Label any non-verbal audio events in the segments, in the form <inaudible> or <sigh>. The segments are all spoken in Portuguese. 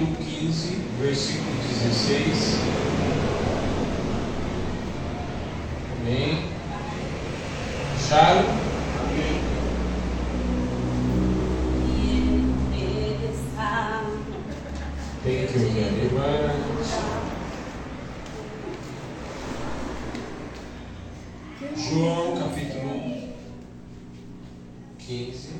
capítulo 15, versículo 16. Amém. Acharam? Thank you very much. João capítulo 15.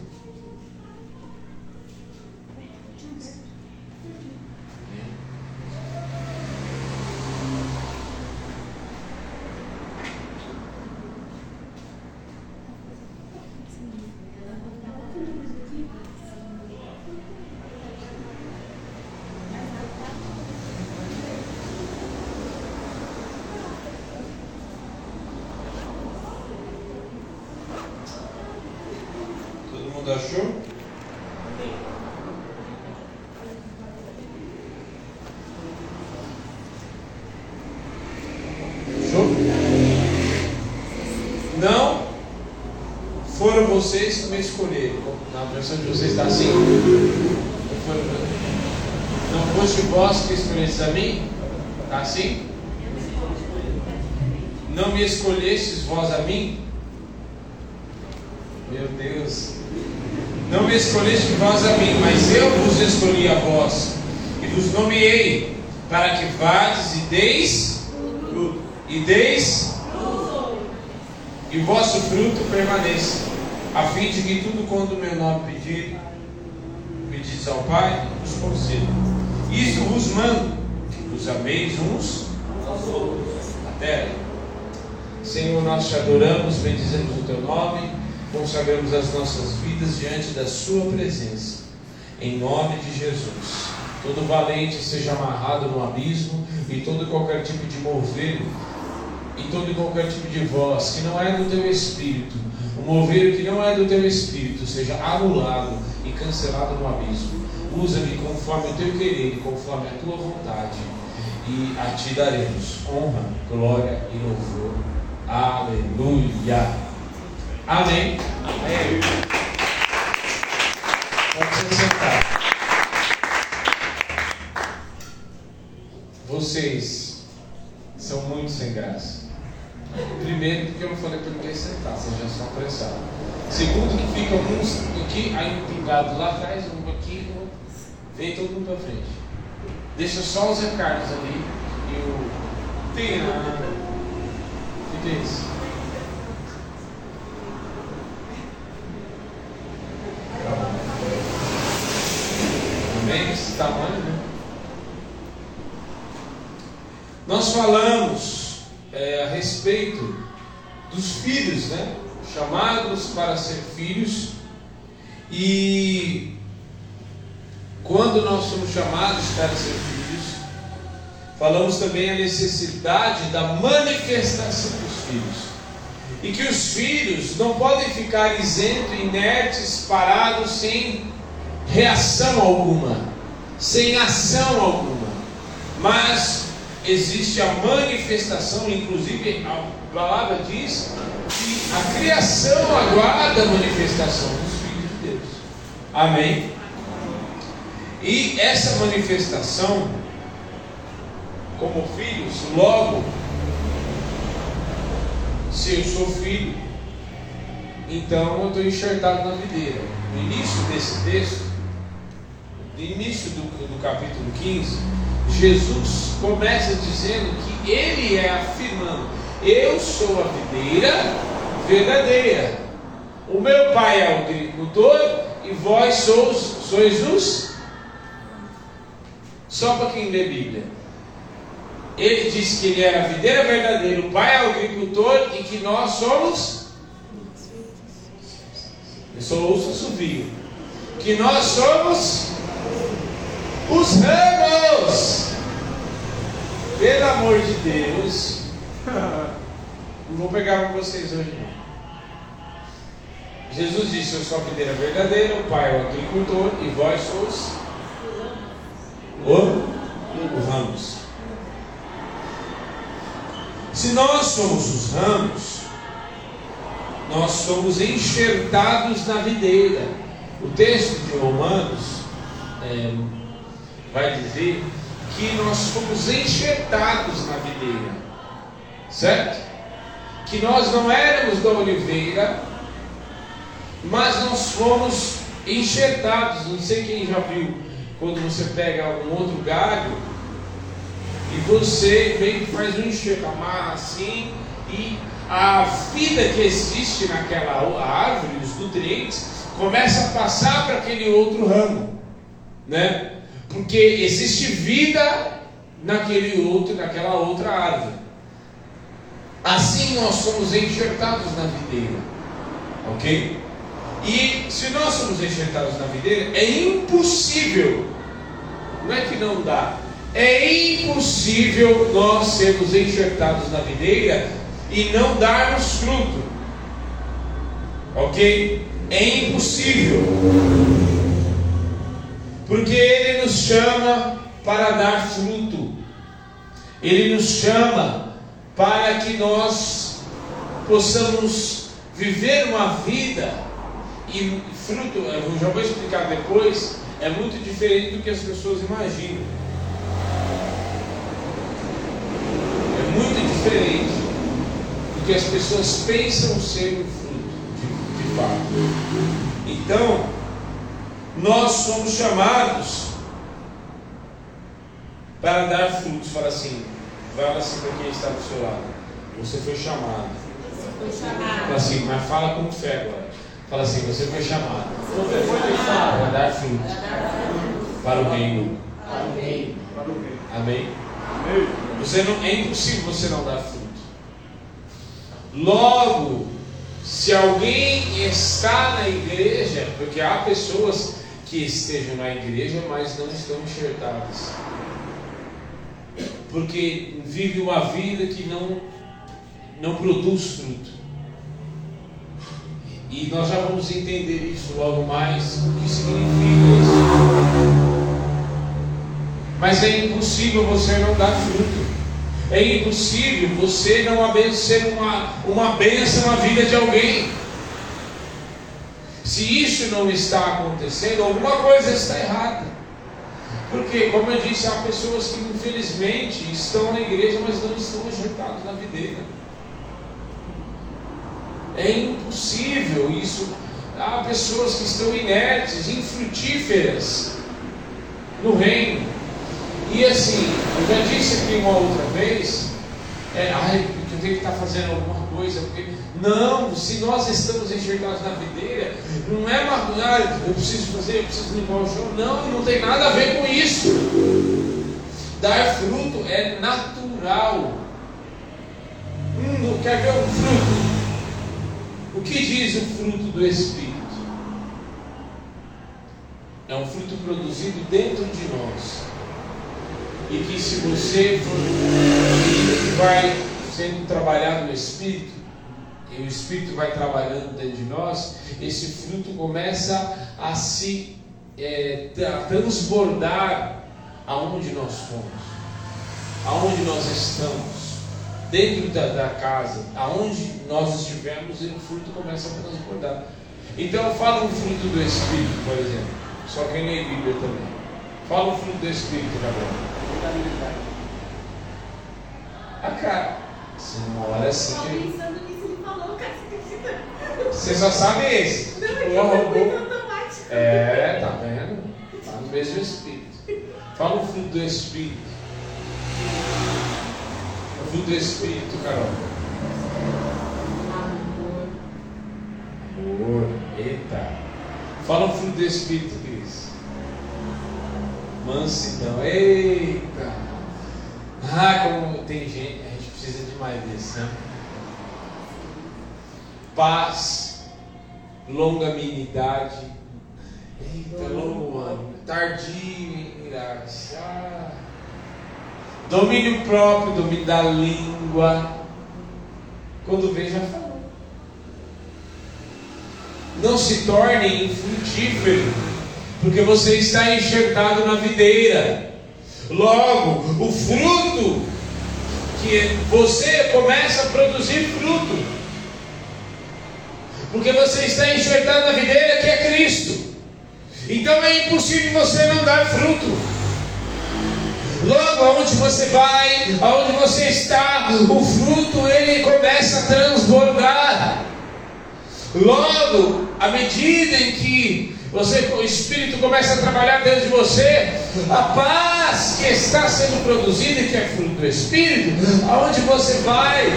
Todo mundo achou? Achou? Não foram vocês que me escolheram. Na versão de vocês está assim? Não foste vós que escolhestes a mim? Está assim? Não me escolhestes vós a mim? Meu Deus. Não me escolheste vós a mim, mas eu vos escolhi a vós e vos nomeei para que vades e deis e deis e vosso fruto permaneça, a fim de que tudo quanto meu nome pedir, pedis ao Pai, vos conceda. Isto vos mando, que vos ameis uns aos outros. Até. Senhor, nós te adoramos, bendizemos o teu nome, consagramos as nossas vidas diante da Sua presença. Em nome de Jesus. Todo valente seja amarrado no abismo e todo qualquer tipo de mover e todo qualquer tipo de voz que não é do teu espírito, o mover que não é do teu espírito, seja anulado e cancelado no abismo. Usa-me conforme o teu querer e conforme a tua vontade, e a ti daremos honra, glória e louvor. Aleluia. Amém. Amém. Pode se sentar. Vocês são muito sem graça. Primeiro, porque eu não falei para ninguém sentar, vocês já são apressados. Segundo, que ficam uns aqui, aí um pingado lá atrás, um aqui, um... vem todo mundo para frente. Deixa só o Zé Carlos ali e o. Tem a. O que é isso? Esse tamanho, né? Nós falamos é, a respeito dos filhos, né? Chamados para ser filhos. E quando nós somos chamados para ser filhos, falamos também a necessidade da manifestação dos filhos. E que os filhos não podem ficar isentos, inertes, parados, sem reação alguma, sem ação alguma. Mas existe a manifestação, inclusive a palavra diz que a criação aguarda a manifestação dos filhos de Deus. Amém? E essa manifestação, como filhos, logo, se eu sou filho, então eu estou enxertado na videira. No início desse texto, no início do, do capítulo 15, Jesus começa dizendo que ele é afirmando: Eu sou a videira verdadeira. O meu pai é o agricultor e vós sois, sois os. Só para quem lê Bíblia. Ele disse que ele era a videira verdadeira, o pai é o agricultor e que nós somos. Eu só ouço assovio. Que nós somos os ramos. Pelo amor de Deus. Não <laughs> vou pegar com vocês hoje. Jesus disse: Eu sou a videira verdadeira, o Pai é o agricultor e vós sois o, os ramos. Se nós somos os ramos, nós somos enxertados na videira. O texto de Romanos é, vai dizer que nós fomos enxertados na videira, certo? Que nós não éramos da oliveira, mas nós fomos enxertados. Não sei quem já viu quando você pega um outro galho e você meio que faz um enxerto, amarra assim e a vida que existe naquela árvore, os nutrientes, começa a passar para aquele outro ramo, né? Porque existe vida naquele outro, naquela outra árvore. Assim nós somos enxertados na videira, ok? E se nós somos enxertados na videira, é impossível, não é que não dá, é impossível nós sermos enxertados na videira e não darmos fruto, ok? É impossível, porque Ele nos chama para dar fruto, Ele nos chama para que nós possamos viver uma vida e fruto, eu já vou explicar depois, é muito diferente do que as pessoas imaginam. É muito diferente do que as pessoas pensam ser o fruto, de, de fato. Então, nós somos chamados para dar frutos. Fala assim, fala assim para quem está do seu lado. Você foi chamado. Você foi chamado. Fala assim, mas fala com fé agora. Fala assim, você foi chamado. Você foi chamado para dar frutos para o reino. Amém. Amém. Você não, é impossível você não dar fruto. Logo, se alguém está na igreja, porque há pessoas que estejam na igreja, mas não estão enxertadas. Porque vive uma vida que não, não produz fruto. E nós já vamos entender isso logo mais, o que significa isso. Mas é impossível você não dar fruto. É impossível você não ser uma, uma bênção na vida de alguém. Se isso não está acontecendo, alguma coisa está errada. Porque, como eu disse, há pessoas que infelizmente estão na igreja, mas não estão ajeitadas na videira. É impossível isso. Há pessoas que estão inertes, infrutíferas no reino. E assim, eu já disse aqui uma outra vez, é, ai, eu tenho que estar fazendo alguma coisa, porque não, se nós estamos enxergados na videira, não é uma ah, eu preciso fazer, eu preciso limpar o chão, não, não tem nada a ver com isso. Dar fruto é natural. Hum, quer ver um fruto? O que diz o fruto do Espírito? É um fruto produzido dentro de nós. E que se você for vai sendo trabalhado no Espírito, e o Espírito vai trabalhando dentro de nós, esse fruto começa a se é, a transbordar aonde nós fomos, aonde nós estamos dentro da, da, casa, aonde nós estivermos, o fruto começa a transbordar. Então, fala um fruto do Espírito, por exemplo. Só quem lê Bíblia também. Fala um fruto do Espírito, Gabriel. Ah, cara, você não olha assim que. Você só sabe esse. Não, é, é, tá vendo? Tá no mesmo Espírito. Fala um fruto do Espírito fruto do Espírito, Carol? Amor. Amor. Eita. Fala o fruto do Espírito, Cris. Mansidão. Eita. Ah, como tem gente, a gente precisa de mais desse, né? Paz, longanimidade. Eita, longo ano. Tardio em irar-se. Ah domínio próprio, domínio da língua. Quando vê, já falou. Não se torne infrutífero, porque você está enxertado na videira. Logo, o fruto que você começa a produzir fruto, porque você está enxertado na videira que é Cristo. Então é impossível você não dar fruto. aonde você vai, aonde você está, o fruto ele começa a transbordar. Logo, à medida em que você, o Espírito começa a trabalhar dentro de você, a paz que está sendo produzida que é fruto do Espírito, aonde você vai,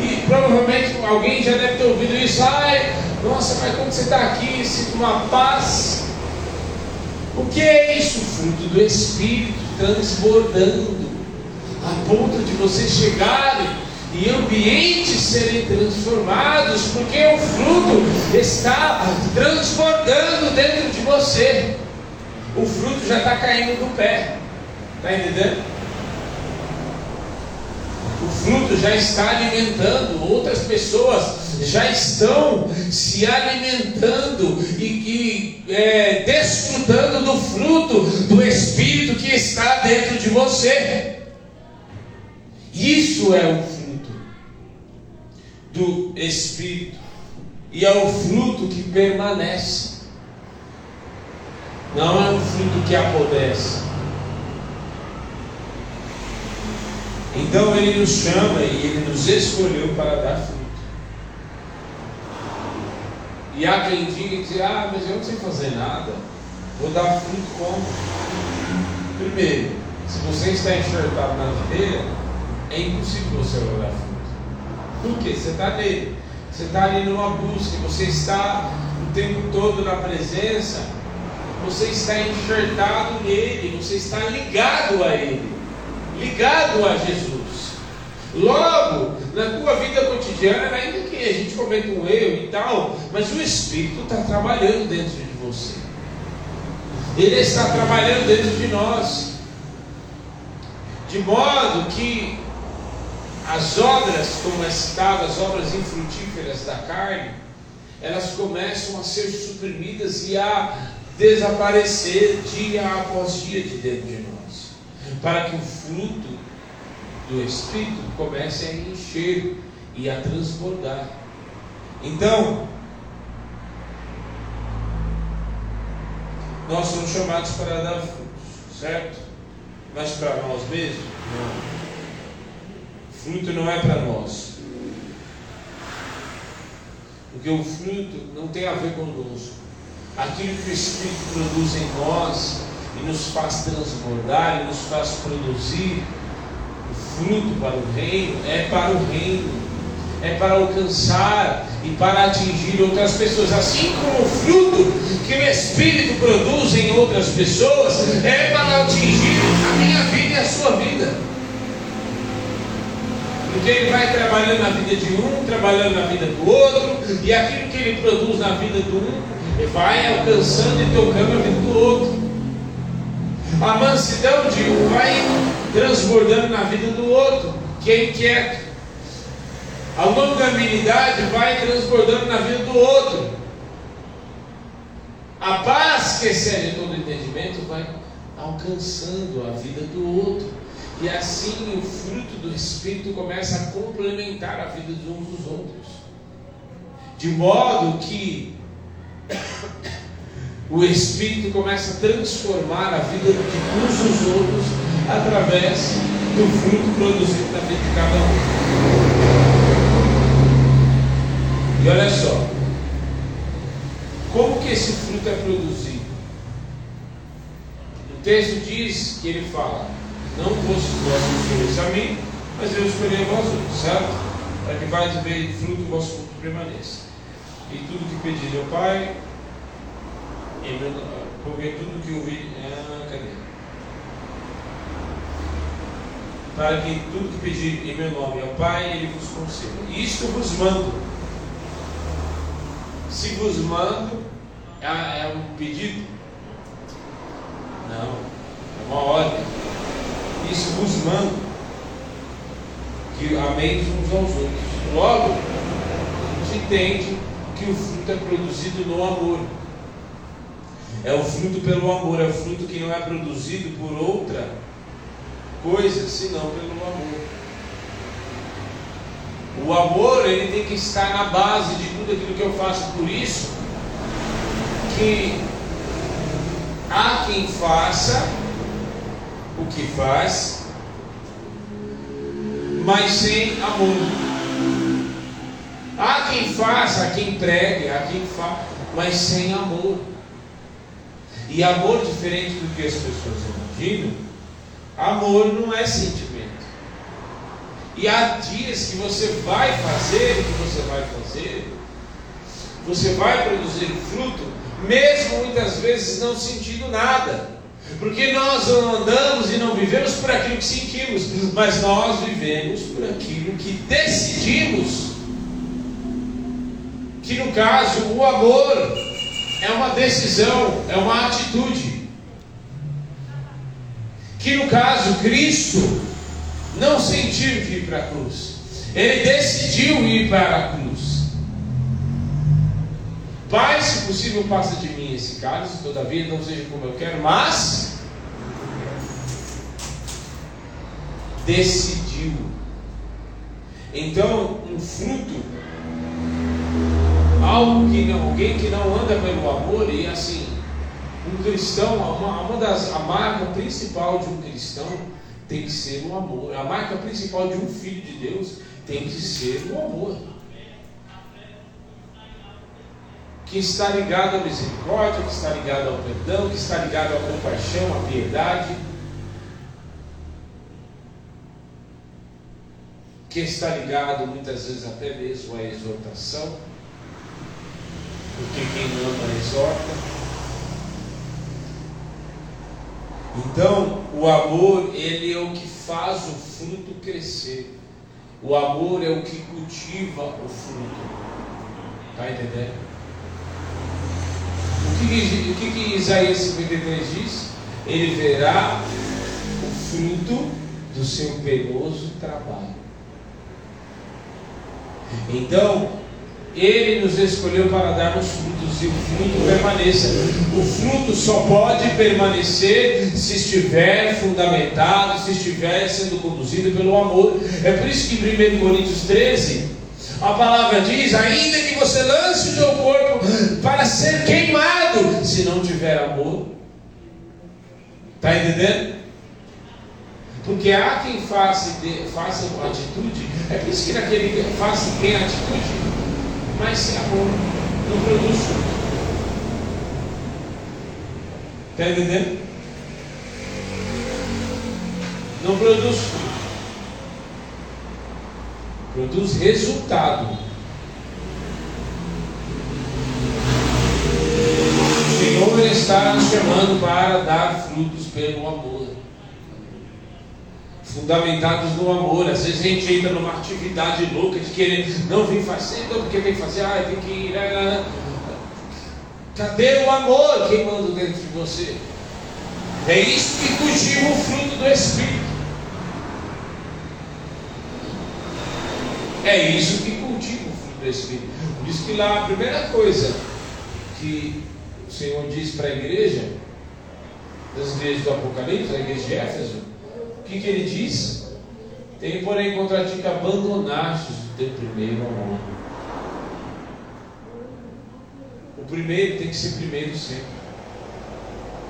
e provavelmente alguém já deve ter ouvido isso, ai, nossa, mas quando você está aqui, sinto uma paz. O que é isso? Fruto do Espírito transbordando, a ponto de você chegar e ambientes serem transformados, porque o fruto está transbordando dentro de você. O fruto já está caindo do pé. Está entendendo? O fruto já está alimentando, outras pessoas já estão se alimentando e, e é, desfrutando do fruto do Espírito que está dentro de você. Isso é o do Espírito e é o fruto que permanece. Não é um fruto que apodrece. Então ele nos chama e ele nos escolheu para dar fruto. E há quem diga que ah, mas eu não sei fazer nada. Vou dar fruto como? Primeiro, se você está enxertado na videira, é impossível você dar fruto. Por quê? Você está nele. Você está ali numa busca, você está o tempo todo na presença, você está enxertado nele, você está ligado a ele, ligado a Jesus. Logo, na tua vida cotidiana, ainda que a gente cometa um erro e tal, mas o Espírito está trabalhando dentro de você. Ele está trabalhando dentro de nós. De modo que as obras, como é citado, as obras infrutíferas da carne, elas começam a ser suprimidas e a desaparecer dia após dia de dentro de para que o fruto do Espírito comece a encher e a transbordar. Então, nós somos chamados para dar frutos, certo? Mas para nós mesmos? Não. Fruto não é para nós. Porque o fruto não tem a ver conosco. Aquilo que o Espírito produz em nós e nos faz transbordar e nos faz produzir o fruto para o reino é para o reino, é para alcançar e para atingir outras pessoas. Assim como o fruto que o Espírito produz em outras pessoas é para atingir a minha vida e a sua vida. Porque ele vai trabalhando na vida de um, trabalhando na vida do outro, e aquilo que ele produz na vida do um, vai alcançando e tocando a vida do outro. A mansidão de um vai transbordando na vida do outro, que é inquieto. A longanimidade vai transbordando na vida do outro. A paz que excede todo entendimento vai alcançando a vida do outro. E assim o fruto do Espírito começa a complementar a vida de uns dos outros. De modo que o Espírito começa a transformar a vida de uns dos outros através do fruto produzido na vida de cada um. E olha só, como que esse fruto é produzido? O texto diz que ele fala, não vós escolhesse a mim, mas eu escolhi vós outros, certo? Para que vais ver fruto o vosso fruto permaneça. E tudo que pedir ao Pai, porque tudo que ouvi. Ah, cadê? Para que tudo que pedir em meu nome ao Pai, Ele vos conceda. Isto vos mando. Se vos mando, é, é um pedido? Não, é uma ordem isso vos mando, que ameis uns aos outros. Logo, gente entende que o fruto é produzido no amor. É o fruto pelo amor, é o fruto que não é produzido por outra coisa senão pelo amor. O amor ele tem que estar na base de tudo aquilo que eu faço, por isso que há quem faça o que faz mas sem amor. Há quem faça, há quem pregue, há quem faça, mas sem amor. E amor, diferente do que as pessoas imaginam, amor não é sentimento. E há dias que você vai fazer o que você vai fazer, você vai produzir fruto, mesmo muitas vezes não sentindo nada. Porque nós não andamos e não vivemos por aquilo que sentimos, mas nós vivemos por aquilo que decidimos. Que no caso, o amor é uma decisão, é uma atitude. Que no caso, Cristo não sentiu de ir para a cruz, ele decidiu ir para a cruz. Pai, se possível, passa de mim esse cálice, todavia não seja como eu quero, mas decidiu. Então, um fruto, algo que não, alguém que não anda pelo amor, e assim, um cristão, uma, uma das, a marca principal de um cristão tem que ser o amor. A marca principal de um filho de Deus tem que ser o amor. que está ligado à misericórdia, que está ligado ao perdão, que está ligado à compaixão, à piedade, que está ligado muitas vezes até mesmo à exortação, porque quem ama exorta. Então, o amor, ele é o que faz o fruto crescer. O amor é o que cultiva o fruto. Está entendendo? O que, o que, Isaías 53 diz? Ele verá o fruto do seu penoso trabalho. Então, ele nos escolheu para darmos frutos e o fruto permaneça. O fruto só pode permanecer se estiver fundamentado, se estiver sendo conduzido pelo amor. É por isso que em 1 Coríntios 13, a palavra diz: ainda que você lance o seu corpo para ser queimado, se não tiver amor, está entendendo? Porque há quem faça, faça atitude, é por isso que naquele faça tem atitude, mas amor, não produz Está entendendo? Não produz fruto produz resultado. O Senhor está nos chamando para dar frutos pelo amor. Fundamentados no amor. Às vezes a gente entra numa atividade louca de querer, não vem fazer, não porque vem fazer, ah, tem que ir. Né. Cadê o amor queimando dentro de você? É isso que cultiva o fruto do Espírito. É isso que cultiva o fruto do Espírito. Diz que lá a primeira coisa que o Senhor diz para a igreja, das igrejas do Apocalipse, a igreja de Éfeso, o que, que ele diz? Tem, porém, contra ti que abandonaste o teu primeiro amor. O primeiro tem que ser primeiro sempre.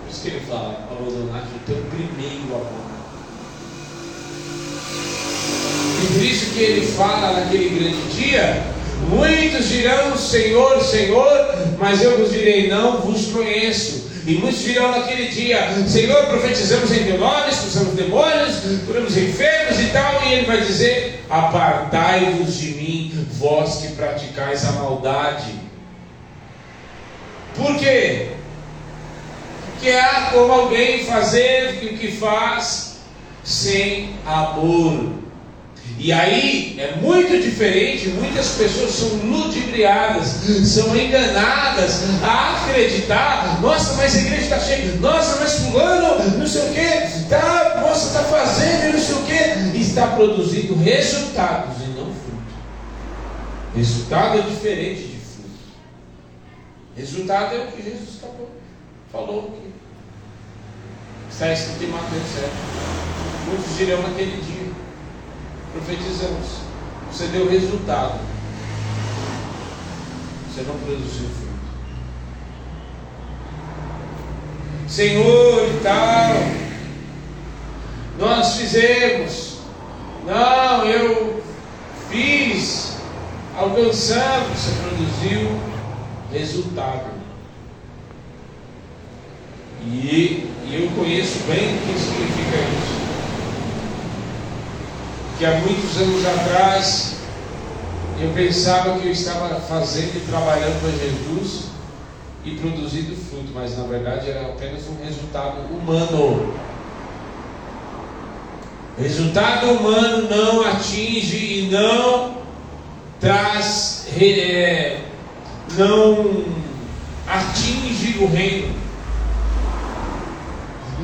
Por isso que ele fala, abandonaste o teu primeiro amor. E por isso que ele fala naquele grande dia: muitos dirão Senhor, Senhor, mas eu vos direi: não vos conheço. E muitos dirão naquele dia: Senhor, profetizamos em teu nome, expulsamos demônios, curamos enfermos e tal. E ele vai dizer: Apartai-vos de mim, vós que praticais a maldade. Por quê? Porque há como alguém fazer o que faz sem amor. E aí é muito diferente, muitas pessoas são ludibriadas, são enganadas a acreditar, nossa, mas a igreja está cheia, nossa, mas fulano, não sei o que, tá, nossa, está fazendo não sei o que, está produzindo resultados e não fruto. Resultado é diferente de fruto. Resultado é o que Jesus acabou, falou aqui. Está escrito em Mateus 7. Muitos dirão naquele dia profetizamos. Você deu resultado. Você não produziu fruto. Senhor e tal, nós fizemos, Não, eu fiz, alcançamos, você produziu resultado. E, e eu conheço bem o que significa isso. Que há muitos anos atrás eu pensava que eu estava fazendo e trabalhando para Jesus e produzindo fruto, mas na verdade era apenas um resultado humano. Resultado humano não atinge e não traz, é, não atinge o reino,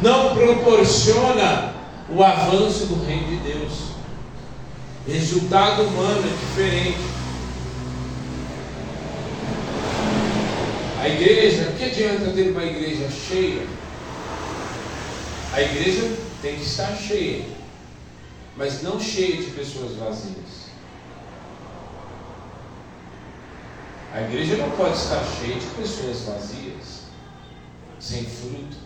não proporciona o avanço do reino de Deus. Resultado humano é diferente. A igreja, o que adianta ter uma igreja cheia? A igreja tem que estar cheia, mas não cheia de pessoas vazias. A igreja não pode estar cheia de pessoas vazias, sem fruto.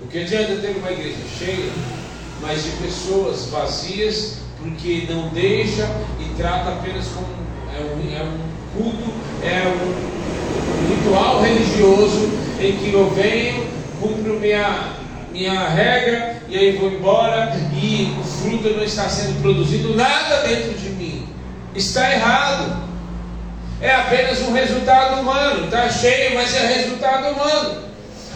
O que adianta ter uma igreja cheia, mas de pessoas vazias, porque não deixa e trata apenas como é um, é um culto, é um ritual religioso em que eu venho, cumpro minha, minha regra e aí vou embora e o fruto não está sendo produzido nada dentro de mim. Está errado. É apenas um resultado humano. Está cheio, mas é resultado humano.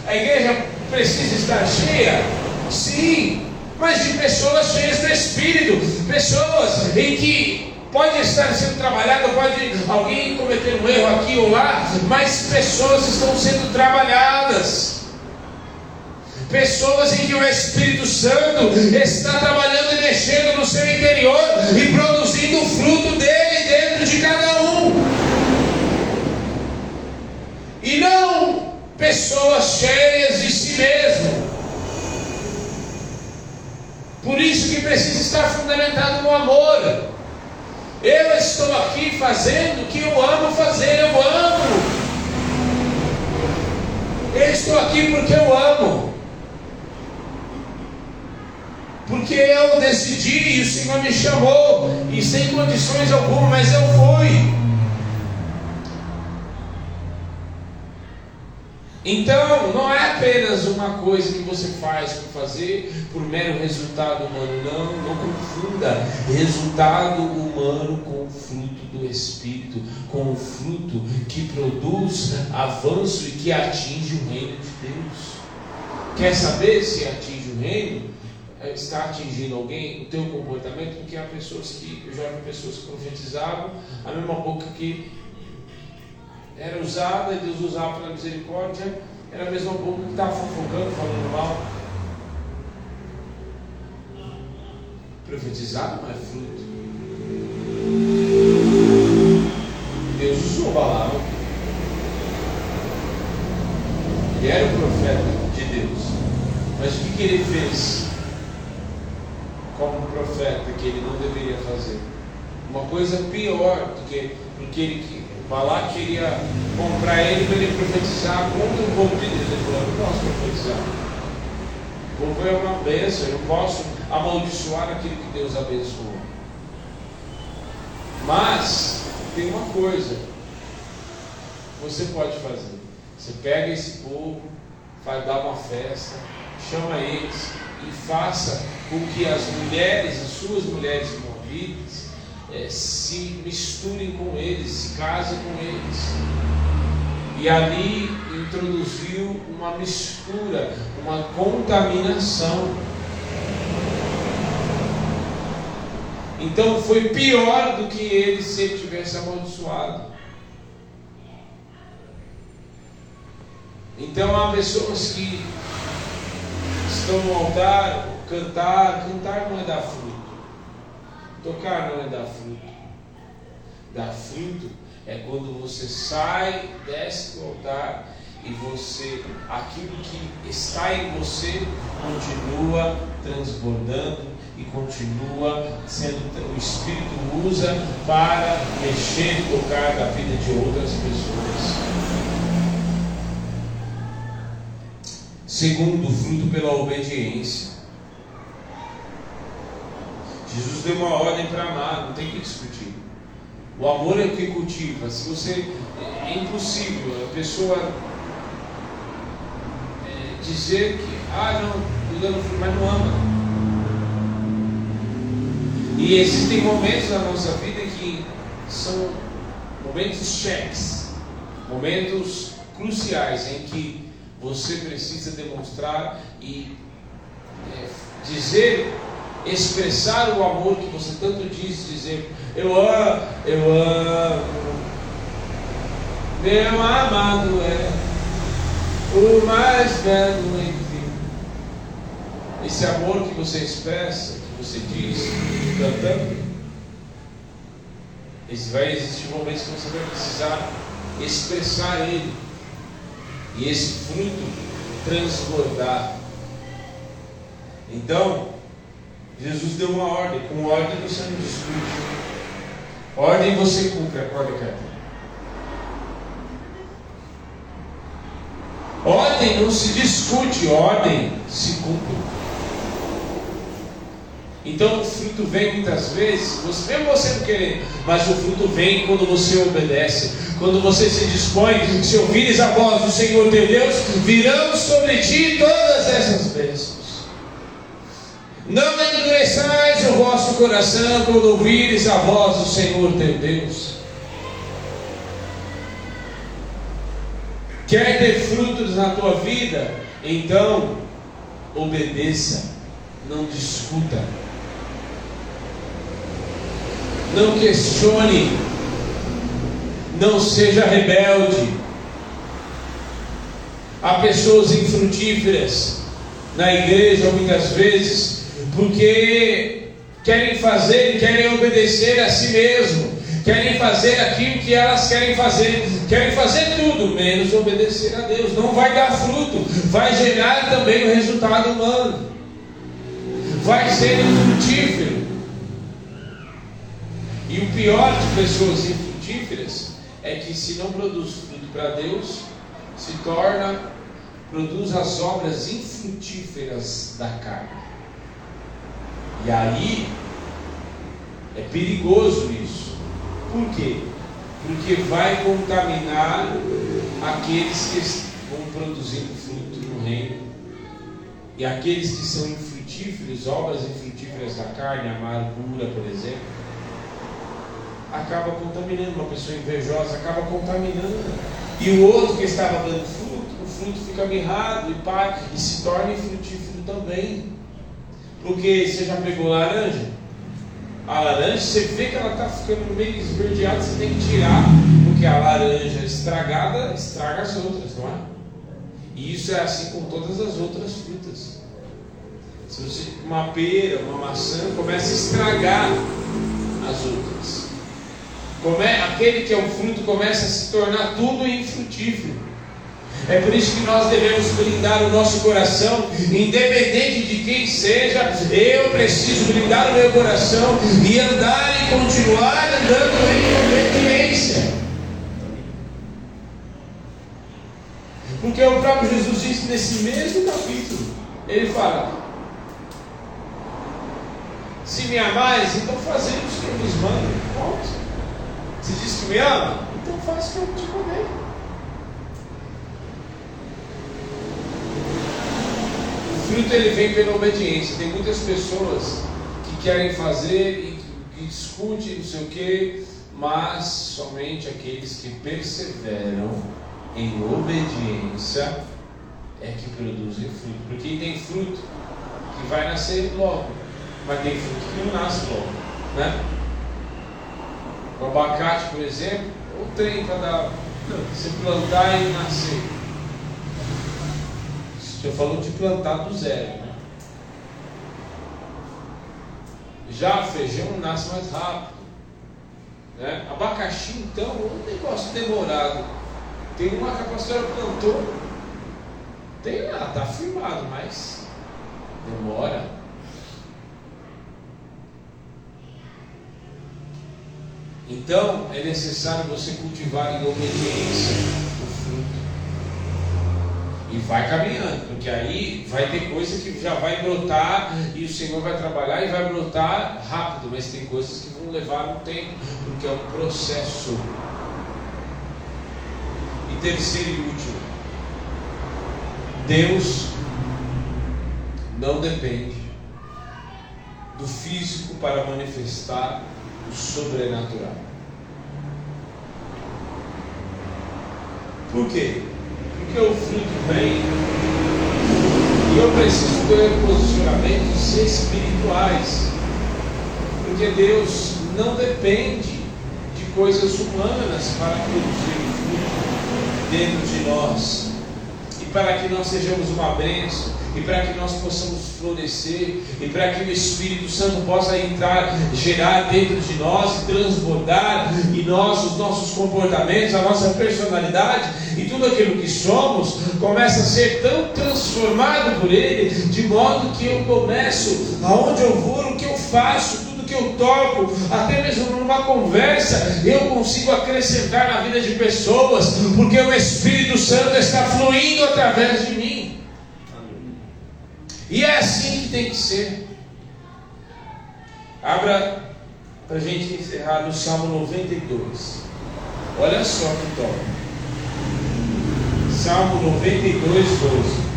A igreja precisa estar cheia? Sim, mas de pessoas cheias do Espírito, pessoas em que pode estar sendo trabalhado, pode alguém cometer um erro aqui ou lá, mas pessoas estão sendo trabalhadas. Pessoas em que o Espírito Santo está trabalhando e mexendo no seu interior e produzindo o fruto dele dentro de cada um. E não pessoas cheias de si mesmo. Por isso que precisa estar fundamentado no amor. Eu estou aqui fazendo o que eu amo fazer, eu amo. Eu estou aqui porque eu amo. Porque eu decidi e o Senhor me chamou, e sem condições alguma, mas eu fui. Então, não é apenas uma coisa que você faz por fazer por mero resultado humano, não, não confunda resultado humano com o fruto do Espírito, com o fruto que produz avanço e que atinge o reino de Deus. Quer saber se atinge o reino? É, está atingindo alguém, o teu comportamento, porque há pessoas que, eu já vi pessoas que profetizavam, a mesma boca que era usada e Deus usava pela misericórdia, era a mesma boca que estava fofocando, falando mal. Profetizado não é fruto. Deus usou Balaão. Ele era o profeta de Deus. Mas o que, que ele fez como profeta que ele não deveria fazer? Uma coisa pior do que porque ele Balac queria comprar ele para ele profetizar contra o povo de Deus. Ele falou: Eu não posso profetizar. O povo é uma bênção, eu posso amaldiçoar aquilo que Deus abençoou. Mas tem uma coisa que você pode fazer. Você pega esse povo, vai dar uma festa, chama eles e faça com que as mulheres, as suas mulheres moabitas, é, se misturem com eles, se casem com eles. E ali introduziu uma mistura, uma contaminação. Então foi pior do que ele se ele tivesse amaldiçoado. Então há pessoas que estão no altar, cantar, cantar não é dar fruto. Tocar não é dar fruto. Dar fruto é quando você sai, desce do altar e você, aquilo que está em você, continua transbordando e continua sendo, o Espírito usa para mexer e tocar na vida de outras pessoas. Segundo, fruto pela obediência. Jesus deu uma ordem para amar, não tem que discutir. O amor é que cultiva. Se você é impossível a pessoa é, dizer que ah não, estou dando fruto, mas não ama. E existem momentos na nossa vida que são momentos cheques, momentos cruciais em que você precisa demonstrar e é, dizer expressar o amor que você tanto diz, dizer eu amo, eu amo, meu amado é o mais belo entre esse amor que você expressa, que você diz, cantando. Vai existir momentos que você vai precisar expressar ele e esse fruto transbordar. Então, Jesus deu uma ordem. Com ordem você não discute. Ordem você cumpre. Acorda, Catherine. Ordem não se discute, ordem se cumpre. Então o fruto vem muitas vezes, você, mesmo você não querendo, mas o fruto vem quando você obedece, quando você se dispõe, se ouvires a voz do Senhor teu Deus, virão sobre ti todas essas bênçãos. Não endureçais o vosso coração quando ouvires a voz do Senhor teu Deus. Quer ter frutos na tua vida? Então obedeça, não discuta, não questione, não seja rebelde. Há pessoas infrutíferas na igreja muitas vezes porque querem fazer e querem obedecer a si mesmo, querem fazer aquilo que elas querem fazer, querem fazer tudo menos obedecer a Deus. Não vai dar fruto, vai gerar também o resultado humano, vai ser infrutífero. E o pior de pessoas infrutíferas é que se não produz fruto para Deus, se torna, produz as obras infrutíferas da carne. E aí é perigoso isso. Por quê? Porque vai contaminar aqueles que vão produzindo fruto no reino. E aqueles que são infrutíferos, obras infrutíferas da carne, amargura, por exemplo, acaba contaminando. Uma pessoa invejosa acaba contaminando. E o outro que estava dando fruto, o fruto fica mirrado e, pá, e se torna infrutífero também. Porque você já pegou laranja? A laranja, você vê que ela está ficando meio esverdeada, você tem que tirar, porque a laranja estragada estraga as outras, não é? E isso é assim com todas as outras frutas. Se você, uma pera, uma maçã, começa a estragar as outras. Come, aquele que é o fruto começa a se tornar tudo infrutífero. É por isso que nós devemos blindar o nosso coração, independente de quem seja. Eu preciso blindar o meu coração e andar e continuar andando em obediência. Porque o próprio Jesus disse nesse mesmo capítulo: Ele fala, se me amais, então fazemos o que eu vos mando. Se diz que me ama, então faz o que eu te mandei. Fruto ele vem pela obediência. Tem muitas pessoas que querem fazer e que discutem não sei o que, mas somente aqueles que perseveram em obediência é que produzem fruto. Porque tem fruto que vai nascer logo, mas tem fruto que não nasce logo, né? O abacate, por exemplo, o trem para dar, se plantar e nascer. Já falou de plantar do zero. Né? Já feijão nasce mais rápido. Né? Abacaxi, então, é um negócio demorado. Tem uma que a pastora plantou, tem lá, está firmado, mas demora. Então é necessário você cultivar em obediência. E vai caminhando, porque aí vai ter coisa que já vai brotar e o Senhor vai trabalhar e vai brotar rápido, mas tem coisas que vão levar um tempo, porque é um processo. E terceiro e último, Deus não depende do físico para manifestar o sobrenatural. Por quê? Porque o fruto vem e eu preciso ter posicionamentos espirituais. Porque Deus não depende de coisas humanas para produzir fruto dentro de nós e para que nós sejamos uma bênção e para que nós possamos florescer e para que o Espírito Santo possa entrar, gerar dentro de nós, transbordar e nós, os nossos comportamentos, a nossa personalidade e tudo aquilo que somos começa a ser tão transformado por Ele, de modo que eu começo, aonde eu vou, o que eu faço, tudo que eu toco, até mesmo numa conversa, eu consigo acrescentar na vida de pessoas, porque o Espírito Santo está fluindo através de mim. E é assim que tem que ser. Abra para a gente encerrar no Salmo 92. Olha só que top. Salmo 92, 12.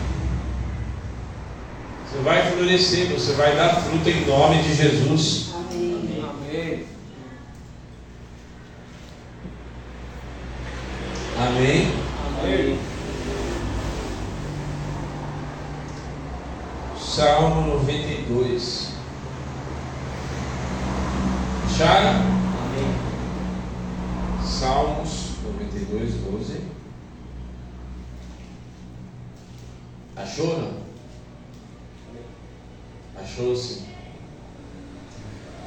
Você vai florescer, você vai dar fruto em nome de Jesus. Amém. Amém. Amém. Amém. Salmo 92. Acharam? Amém. Salmos 92, 12. Achou não? Achou sim.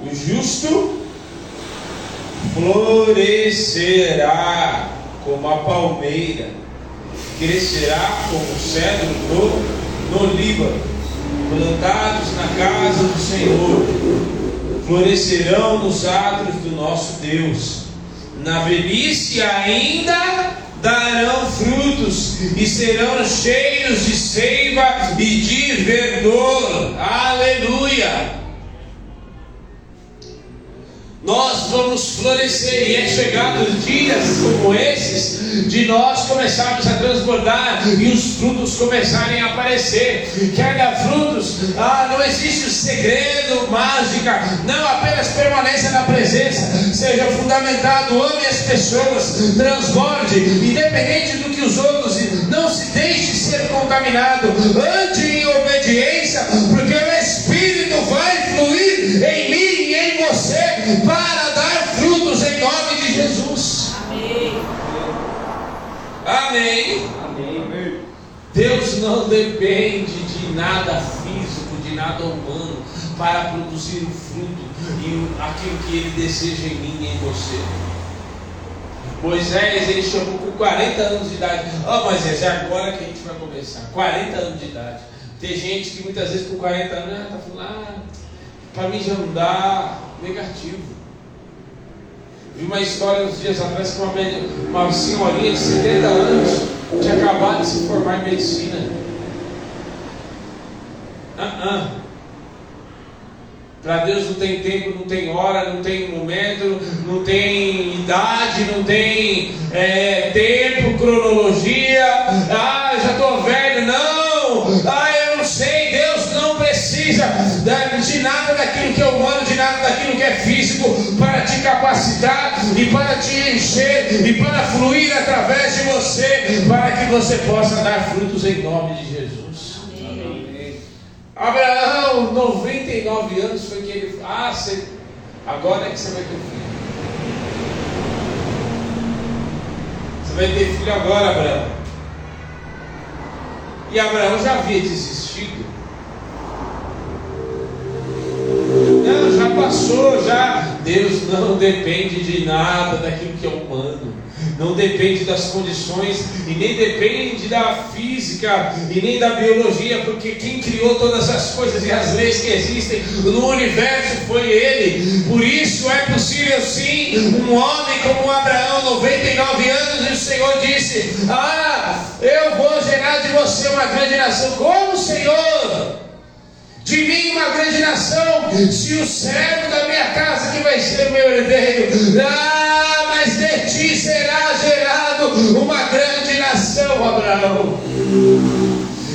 O justo florescerá como a palmeira, crescerá como o cedro no, no Líbano plantados na casa do Senhor, florescerão nos átrios do nosso Deus. Na velhice ainda darão frutos e serão cheios de seiva e de verdor. Aleluia! Nós vamos florescer. E é chegado dias como esses de nós começarmos a transbordar e os frutos começarem a aparecer. Quer dar frutos? Ah, não existe segredo, mágica, não apenas permaneça na presença, seja fundamentado, ame as pessoas, transborde, independente do que os outros, não se deixe ser contaminado, ande em obediência, Amém. Amém. Deus não depende de nada físico, de nada humano, para produzir o fruto e aquilo que Ele deseja em mim e em você. Moisés, ele chamou com 40 anos de idade. Ó oh, Moisés, é agora que a gente vai começar. 40 anos de idade. Tem gente que muitas vezes com 40 anos, ah, tá falando, ah, para mim já não dá negativo. Vi uma história uns dias atrás que uma, uma senhorinha de 70 anos tinha acabado de se formar em medicina. Uh -uh. Para Deus não tem tempo, não tem hora, não tem momento, não tem idade, não tem é, tempo, cronologia. Para te capacitar e para te encher e para fluir através de você, para que você possa dar frutos em nome de Jesus. Amém. Abraão, 99 anos, foi que ele. Ah, você, agora é que você vai ter filho. Você vai ter filho agora, Abraão. E Abraão já havia desistido Não, já passou, já. Deus não depende de nada daquilo que é humano. não depende das condições e nem depende da física e nem da biologia, porque quem criou todas as coisas e as leis que existem no universo foi Ele. Por isso é possível sim um homem como Abraão, 99 anos, e o Senhor disse: Ah, eu vou gerar de você uma grande nação. Como, Senhor? De mim uma grande nação, se o servo da minha casa que vai ser o meu herdeiro, ah, mas de ti será gerado uma grande nação, Abraão.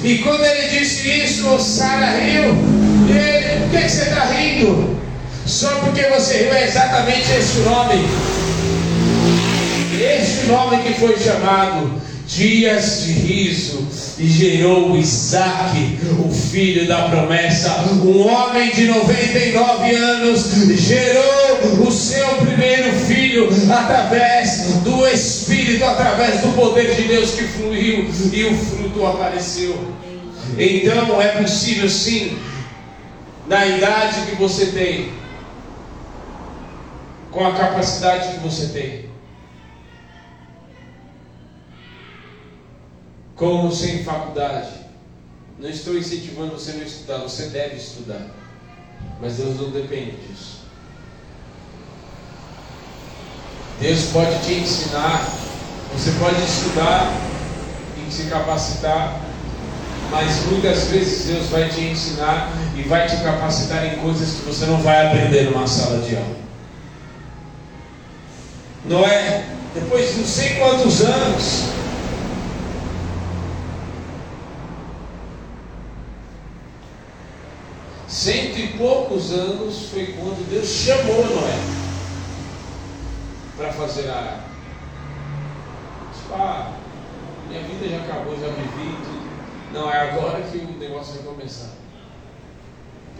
E quando ele disse isso, Sara riu. Ele, por que, que você está rindo? Só porque você riu é exatamente esse nome. Este nome que foi chamado dias de riso, e gerou Isaac, o filho da promessa. Um homem de 99 anos gerou o seu primeiro filho através do Espírito, através do poder de Deus que fluiu e o fruto apareceu. Então é possível sim, na idade que você tem, com a capacidade que você tem como sem faculdade. Não estou incentivando você a não estudar, você deve estudar. Mas Deus não depende disso. Deus pode te ensinar, você pode estudar e se capacitar, mas muitas vezes Deus vai te ensinar e vai te capacitar em coisas que você não vai aprender numa sala de aula. Não é? Depois de não sei quantos anos, Cento e poucos anos foi quando Deus chamou Noé para fazer a arca. Ah, minha vida já acabou, já vivi tudo. Não, é agora que o negócio vai começar.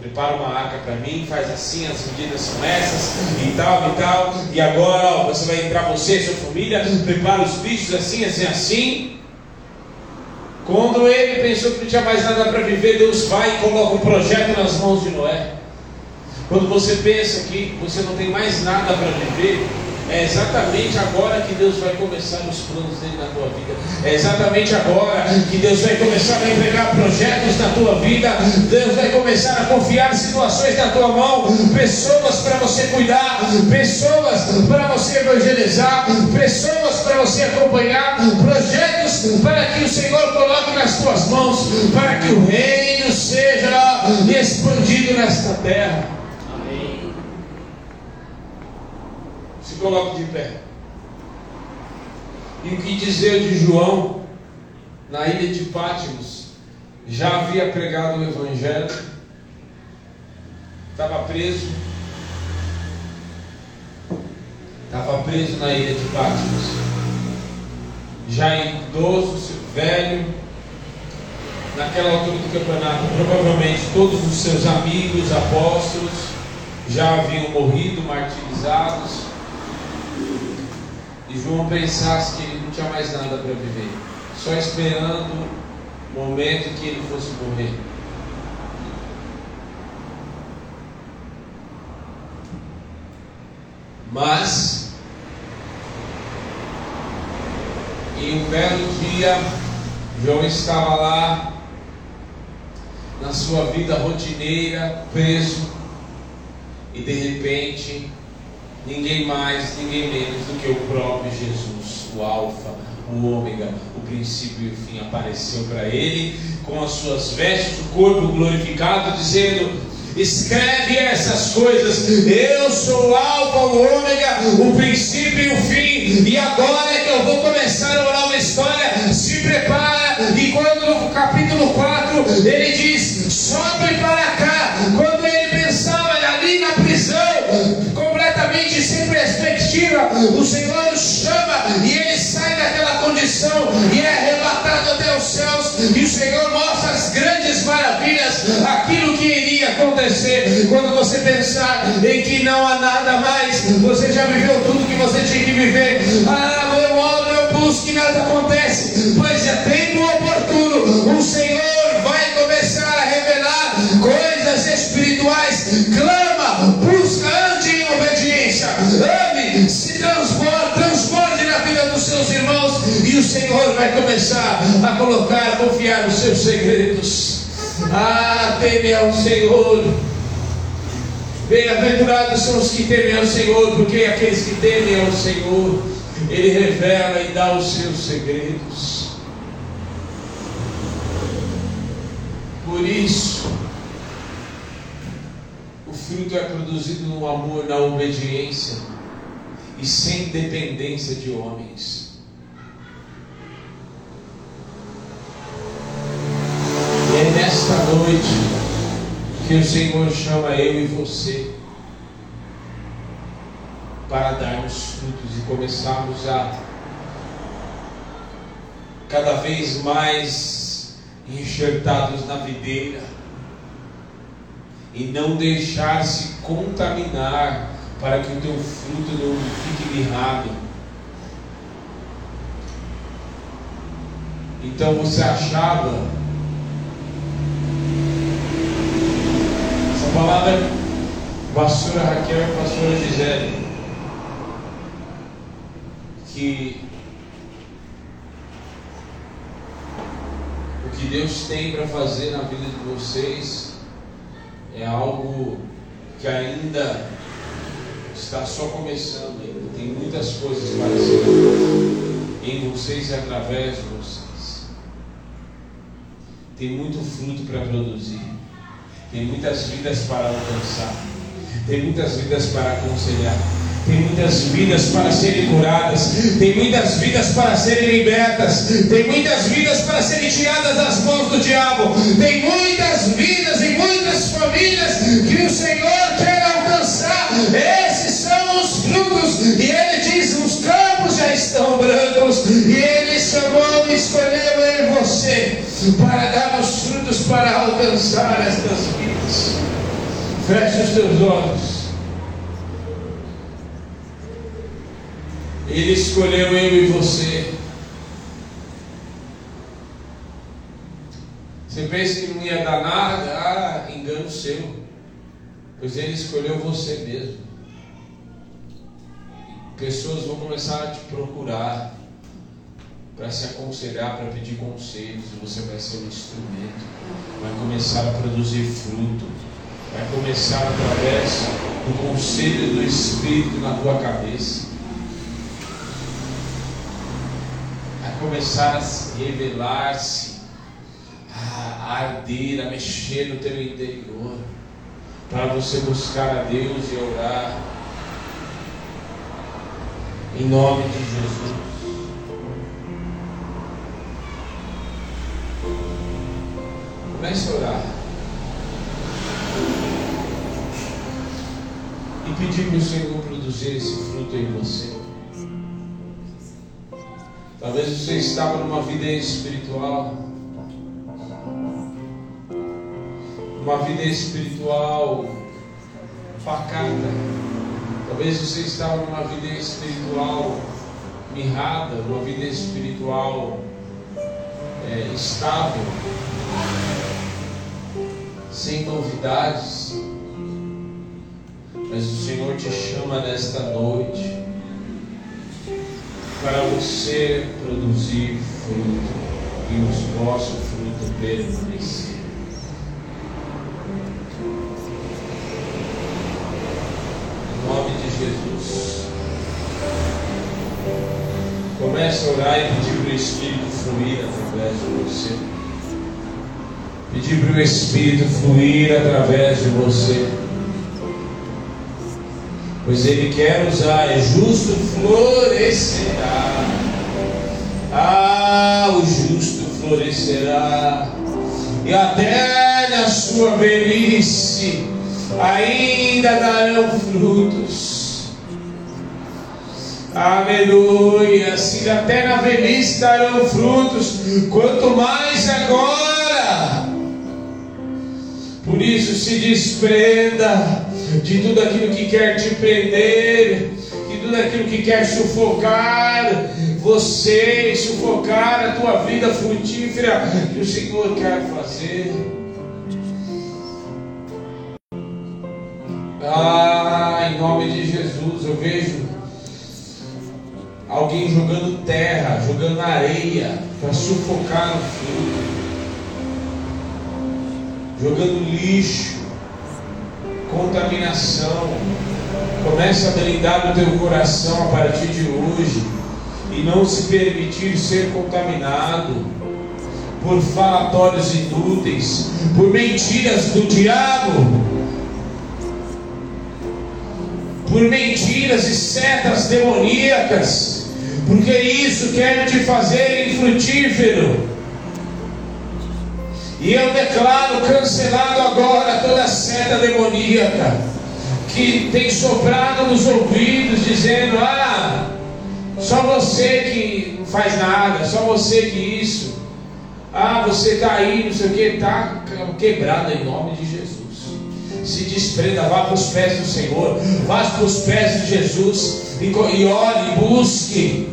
Prepara uma arca para mim, faz assim, as medidas são essas, e tal, e tal. E agora ó, você vai entrar, você e sua família, prepara os bichos assim, assim, assim. Quando ele pensou que não tinha mais nada para viver, Deus vai e coloca um projeto nas mãos de Noé. Quando você pensa que você não tem mais nada para viver, é exatamente agora que Deus vai começar os planos dele na tua vida. É exatamente agora que Deus vai começar a entregar projetos na tua vida. Deus vai começar a confiar situações na tua mão, pessoas para você cuidar, pessoas para você evangelizar, pessoas para você acompanhar, projetos para que o Senhor coloque nas tuas mãos, para que o reino seja expandido nesta terra. Coloque de pé. E o que dizer de João, na ilha de Pátimos, já havia pregado o Evangelho, estava preso, estava preso na ilha de Pátimos, já idoso, velho, naquela altura do campeonato, provavelmente todos os seus amigos, apóstolos, já haviam morrido, martirizados, e João pensasse que ele não tinha mais nada para viver, só esperando o momento que ele fosse morrer. Mas, em um belo dia, João estava lá, na sua vida rotineira, preso, e de repente Ninguém mais, ninguém menos do que o próprio Jesus, o Alfa, o Ômega, o princípio e o fim, apareceu para ele com as suas vestes, o corpo glorificado, dizendo: Escreve essas coisas. Eu sou o Alfa, o Ômega, o princípio e o fim. E agora é que eu vou começar a orar uma história. Se prepara. E quando no capítulo 4 ele diz: Sobe para cá. Quando perspectiva, o Senhor chama e ele sai daquela condição e é arrebatado até os céus. E o Senhor mostra as grandes maravilhas, aquilo que iria acontecer quando você pensar em que não há nada mais. Você já viveu tudo que você tinha que viver. Ah, eu oro, eu busco e nada acontece. Pois é tempo oportuno. O Senhor vai começar a revelar coisas espirituais. Clama, busca, ande em obediência. Ame, se transborde, transborde na vida dos seus vai começar a colocar, a confiar nos seus segredos. Ah, teme ao Senhor. Bem-aventurados são os que temem ao Senhor, porque aqueles que temem ao Senhor, Ele revela e dá os seus segredos. Por isso, o fruto é produzido no amor, na obediência e sem dependência de homens. E é nesta noite que o Senhor chama eu e você para darmos frutos e começarmos a cada vez mais enxertados na videira e não deixar-se contaminar para que o teu fruto não fique mirrado. Então você achava palavra, pastora Raquel e pastora Gisele, que o que Deus tem para fazer na vida de vocês é algo que ainda está só começando ainda. Tem muitas coisas para ser em vocês e através de vocês. Tem muito fruto para produzir. Tem muitas vidas para alcançar. Tem muitas vidas para aconselhar. Tem muitas vidas para serem curadas. Tem muitas vidas para serem libertas. Tem muitas vidas para serem tiradas das mãos do diabo. Tem muitas vidas e muitas famílias que o Senhor quer alcançar. Esses estão brancos. E Ele chamou e escolheu em você para dar os frutos para alcançar estas vidas. Feche os teus olhos. Ele escolheu eu e você. Você pensa que não ia dar nada? Ah, engano seu. Pois ele escolheu você mesmo. Pessoas vão começar a te procurar para se aconselhar, para pedir conselhos, e você vai ser um instrumento, vai começar a produzir fruto, vai começar através do conselho do Espírito na tua cabeça, vai começar a revelar-se, a arder, a mexer no teu interior, para você buscar a Deus e orar, em nome de Jesus. Comece a orar. E pedir para o Senhor produzir esse fruto em você. Talvez você estava numa vida espiritual. Uma vida espiritual pacata. Talvez você estava numa vida espiritual mirrada, numa vida espiritual é, estável sem novidades. Mas o Senhor te chama nesta noite para você produzir fruto e o vosso fruto permanecer. Comece a orar e pedir para o Espírito fluir através de você. Pedir para o Espírito fluir através de você. Pois Ele quer usar, é justo florescerá. Ah, o justo florescerá. E até na sua velhice ainda darão frutos. Aleluia. Se até na velhice darão frutos, quanto mais agora por isso, se desprenda de tudo aquilo que quer te prender, de tudo aquilo que quer sufocar você, sufocar a tua vida frutífera que o Senhor quer fazer. Ah, em nome de Jesus, eu vejo alguém jogando terra, jogando areia para sufocar o fruto, jogando lixo, contaminação. Começa a blindar o teu coração a partir de hoje e não se permitir ser contaminado por falatórios inúteis, por mentiras do diabo, por mentiras e setas demoníacas, porque isso quer te fazer infrutífero. E eu declaro cancelado agora toda seta demoníaca que tem soprado nos ouvidos, dizendo: Ah, só você que faz nada, só você que isso. Ah, você está aí, não sei o que, está quebrado em nome de Jesus. Se desprenda, vá para os pés do Senhor, vá para os pés de Jesus e, e ore, busque.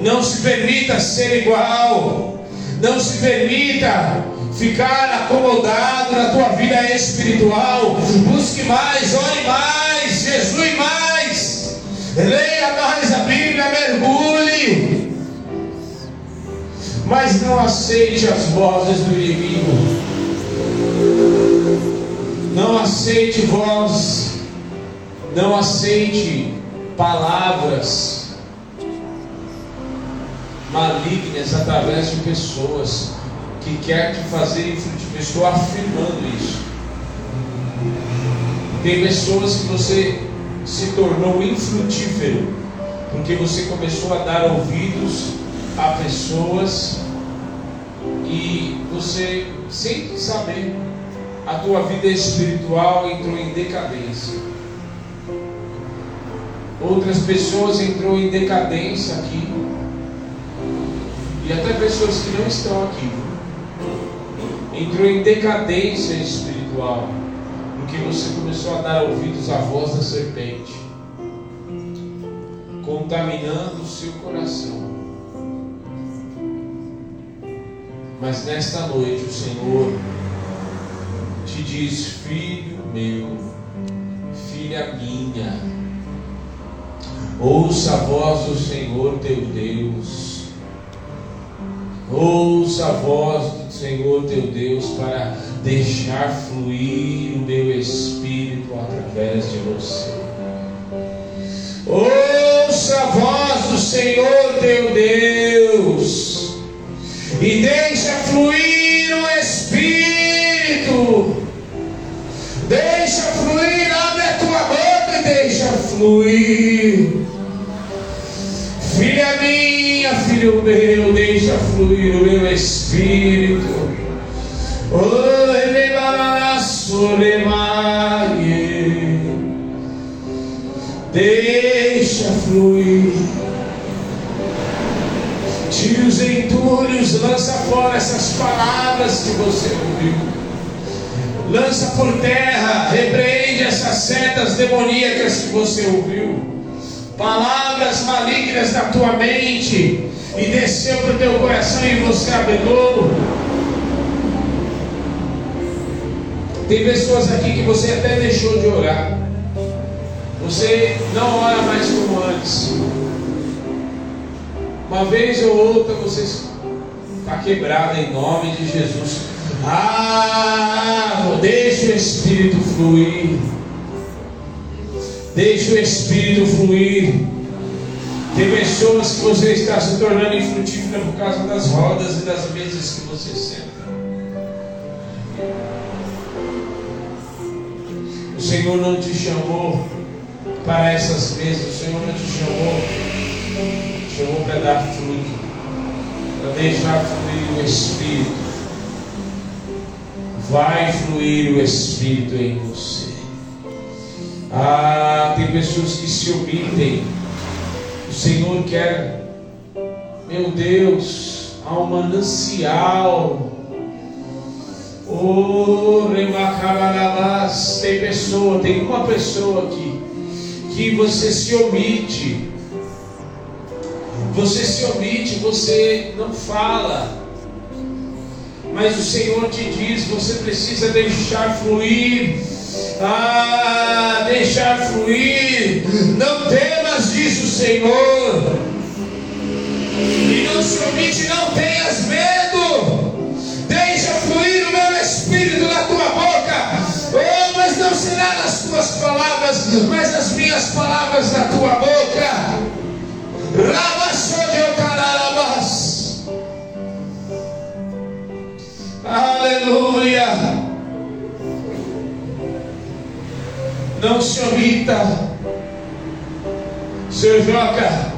Não se permita ser igual, não se permita ficar acomodado na tua vida espiritual. Busque mais, ore mais, Jesus mais, leia mais a Bíblia, mergulhe mas não aceite as vozes do inimigo. Não aceite voz, não aceite palavras malignas através de pessoas que querem te fazer infrutífero. Estou afirmando isso. Tem pessoas que você se tornou infrutífero porque você começou a dar ouvidos a pessoas e você, sem saber, a tua vida espiritual entrou em decadência. Outras pessoas entrou em decadência aqui. E até pessoas que não estão aqui. Entrou em decadência espiritual. Porque você começou a dar ouvidos à voz da serpente. Contaminando o seu coração. Mas nesta noite o Senhor te diz: Filho meu, filha minha, ouça a voz do Senhor teu Deus, ouça a voz do Senhor teu Deus para deixar fluir o meu Espírito através de você. Ouça a voz do Senhor teu Deus e deixa fluir o Espírito. Deixa fluir, abre a tua boca e deixa fluir. Meu, deixa fluir o meu Espírito. Oh, Deixa fluir tira os entulhos, lança fora essas palavras que você ouviu. Lança por terra, repreende essas setas demoníacas que você ouviu. Palavras malignas na tua mente e desceu para o teu coração e você abriu. Tem pessoas aqui que você até deixou de orar. Você não ora mais como antes. Uma vez ou outra você está quebrada em nome de Jesus. Ah, deixa o Espírito fluir. Deixa o Espírito fluir. Tem pessoas que você está se tornando infrutífera por causa das rodas e das mesas que você senta. O Senhor não te chamou para essas mesas, o Senhor não te chamou chamou para dar fruto, para deixar fluir o Espírito. Vai fluir o Espírito em você. Ah, tem pessoas que se omitem. O Senhor quer, meu Deus, há um manancial. Oh. Tem pessoa, tem uma pessoa aqui que você se omite você se omite, você não fala. Mas o Senhor te diz: você precisa deixar fluir. Ah, deixar fluir. Não temas, diz o Senhor. E não se omite, não tenhas medo. Deixa fluir o meu espírito na tua boca. Oh, mas não será nas tuas palavras, mas nas minhas palavras na tua boca. Rabassodeocararabas. Aleluia. Não se omita. Seu Joca,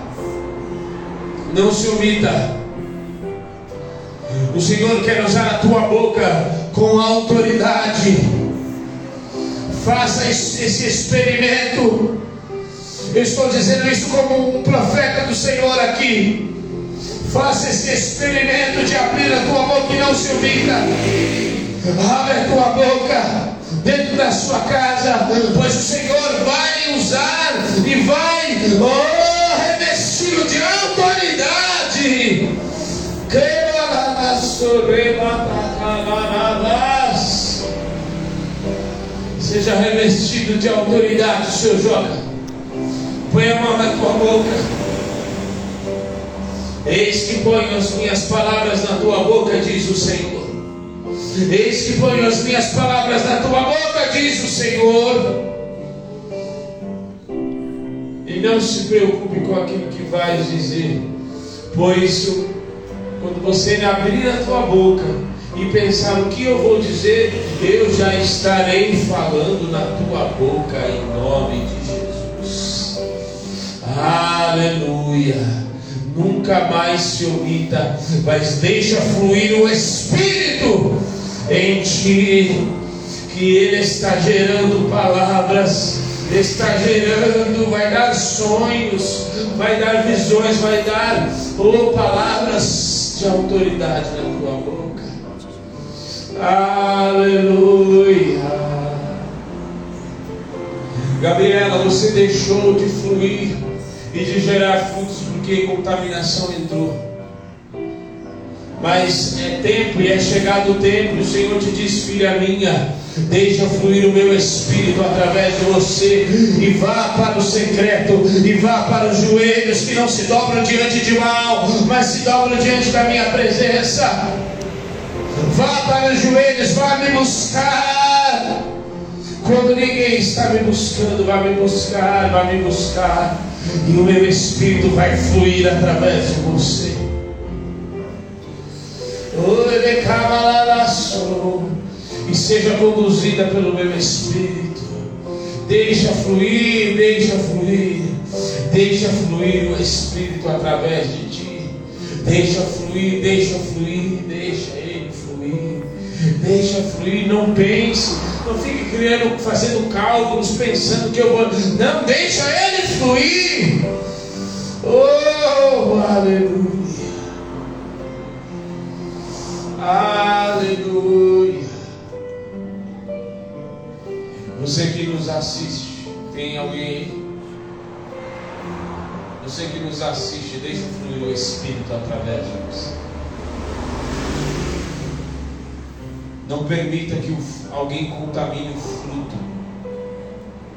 não se omita. O Senhor quer usar a tua boca com autoridade. Faça esse experimento. Eu estou dizendo isso como um profeta do Senhor aqui. Faça esse experimento de abrir a tua boca e não se omita. Abre a tua boca dentro da sua casa, pois o Senhor vai usar e vai oh, revesti-lo de autoridade. Seja revestido de autoridade, seu Joga. Põe a mão na tua boca. Eis que ponho as minhas palavras na tua boca, diz o Senhor. Eis que ponho as minhas palavras na tua boca, diz o Senhor. E não se preocupe com aquilo que vais dizer, pois quando você abrir a tua boca e pensar o que eu vou dizer, eu já estarei falando na tua boca em nome de Jesus. Aleluia. Nunca mais se omita, mas deixa fluir o Espírito em ti, que Ele está gerando palavras, está gerando, vai dar sonhos, vai dar visões, vai dar oh, palavras de autoridade na tua boca. Aleluia. Gabriela, você deixou de fluir e de gerar frutos porque contaminação entrou. Mas é tempo e é chegado o tempo, o Senhor te diz, filha minha, deixa fluir o meu espírito através de você, e vá para o secreto, e vá para os joelhos que não se dobram diante de mal, mas se dobram diante da minha presença. Vá para os joelhos, vá me buscar. Quando ninguém está me buscando, vá me buscar, vá me buscar, e o meu espírito vai fluir através de você. E seja conduzida pelo meu Espírito. Deixa fluir, deixa fluir. Deixa fluir o Espírito através de ti. Deixa fluir, deixa fluir, deixa ele fluir. Deixa fluir, não pense. Não fique criando, fazendo cálculos, pensando que eu vou. Não, deixa ele fluir. Oh, aleluia. Aleluia. Você que nos assiste, tem alguém? Você que nos assiste, deixa fluir o Espírito através de você. Não permita que alguém contamine o fruto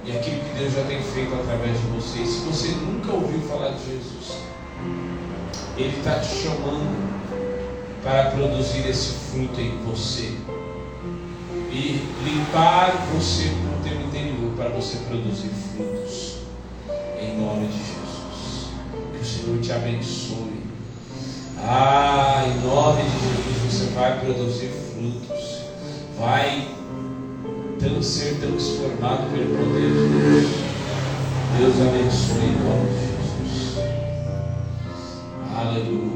e aquilo que Deus já tem feito através de você. Se você nunca ouviu falar de Jesus, Ele está te chamando para produzir esse fruto em você e limpar você do teu interior para você produzir frutos em nome de Jesus. Que o Senhor te abençoe. Ah, em nome de Jesus você vai produzir frutos, vai ser transformado pelo poder de Deus. Deus abençoe em nome de Jesus. Aleluia.